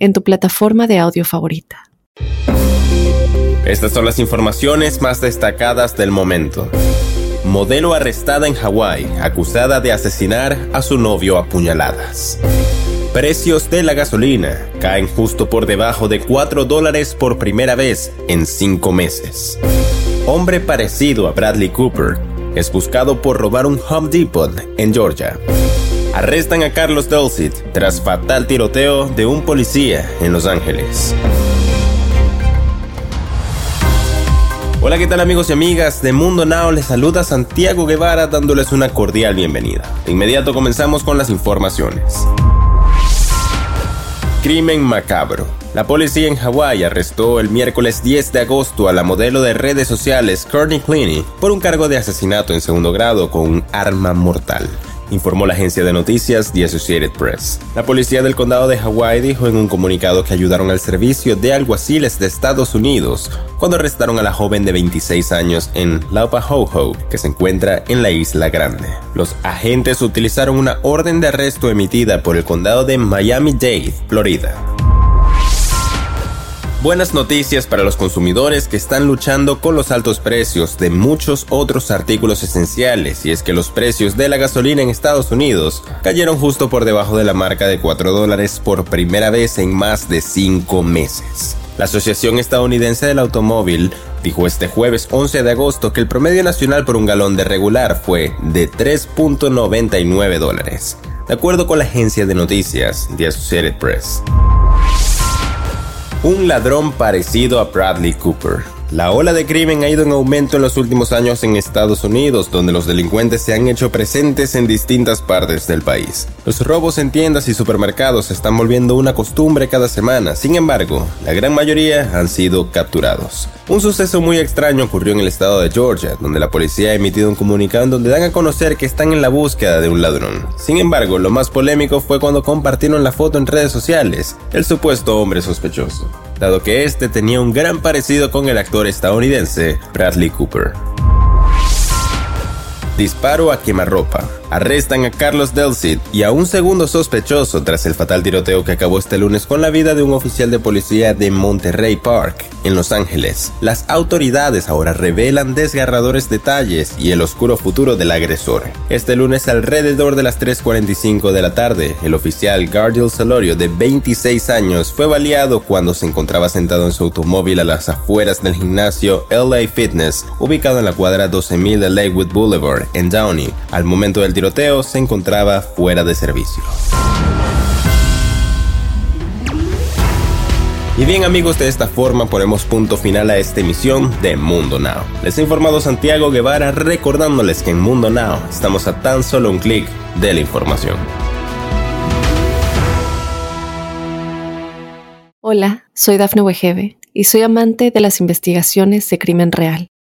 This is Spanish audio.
en tu plataforma de audio favorita. Estas son las informaciones más destacadas del momento. Modelo arrestada en Hawái, acusada de asesinar a su novio a puñaladas. Precios de la gasolina caen justo por debajo de 4 dólares por primera vez en 5 meses. Hombre parecido a Bradley Cooper es buscado por robar un Home Depot en Georgia. Arrestan a Carlos Dulcet tras fatal tiroteo de un policía en Los Ángeles. Hola, ¿qué tal amigos y amigas de Mundo Now? Les saluda Santiago Guevara dándoles una cordial bienvenida. De inmediato comenzamos con las informaciones. Crimen macabro. La policía en Hawái arrestó el miércoles 10 de agosto a la modelo de redes sociales Courtney Cleany por un cargo de asesinato en segundo grado con un arma mortal informó la agencia de noticias The Associated Press. La policía del condado de Hawaii dijo en un comunicado que ayudaron al servicio de alguaciles de Estados Unidos cuando arrestaron a la joven de 26 años en Laupahoehoe, que se encuentra en la Isla Grande. Los agentes utilizaron una orden de arresto emitida por el condado de Miami-Dade, Florida. Buenas noticias para los consumidores que están luchando con los altos precios de muchos otros artículos esenciales y es que los precios de la gasolina en Estados Unidos cayeron justo por debajo de la marca de 4 dólares por primera vez en más de 5 meses. La Asociación Estadounidense del Automóvil dijo este jueves 11 de agosto que el promedio nacional por un galón de regular fue de 3.99 dólares, de acuerdo con la agencia de noticias The Associated Press un ladrón parecido a Bradley Cooper. La ola de crimen ha ido en aumento en los últimos años en Estados Unidos, donde los delincuentes se han hecho presentes en distintas partes del país. Los robos en tiendas y supermercados se están volviendo una costumbre cada semana, sin embargo, la gran mayoría han sido capturados. Un suceso muy extraño ocurrió en el estado de Georgia, donde la policía ha emitido un comunicado en donde dan a conocer que están en la búsqueda de un ladrón. Sin embargo, lo más polémico fue cuando compartieron la foto en redes sociales, el supuesto hombre sospechoso, dado que este tenía un gran parecido con el actor estadounidense Bradley Cooper. Disparo a quemarropa. Arrestan a Carlos Delcid y a un segundo sospechoso tras el fatal tiroteo que acabó este lunes con la vida de un oficial de policía de Monterrey Park, en Los Ángeles. Las autoridades ahora revelan desgarradores detalles y el oscuro futuro del agresor. Este lunes alrededor de las 3.45 de la tarde, el oficial Gardiel Salorio de 26 años fue baleado cuando se encontraba sentado en su automóvil a las afueras del gimnasio LA Fitness, ubicado en la cuadra 12.000 de Lakewood Boulevard, en Downey. Al momento del se encontraba fuera de servicio. Y bien amigos, de esta forma ponemos punto final a esta emisión de Mundo Now. Les ha informado Santiago Guevara recordándoles que en Mundo Now estamos a tan solo un clic de la información. Hola, soy Dafne Wegebe y soy amante de las investigaciones de crimen real.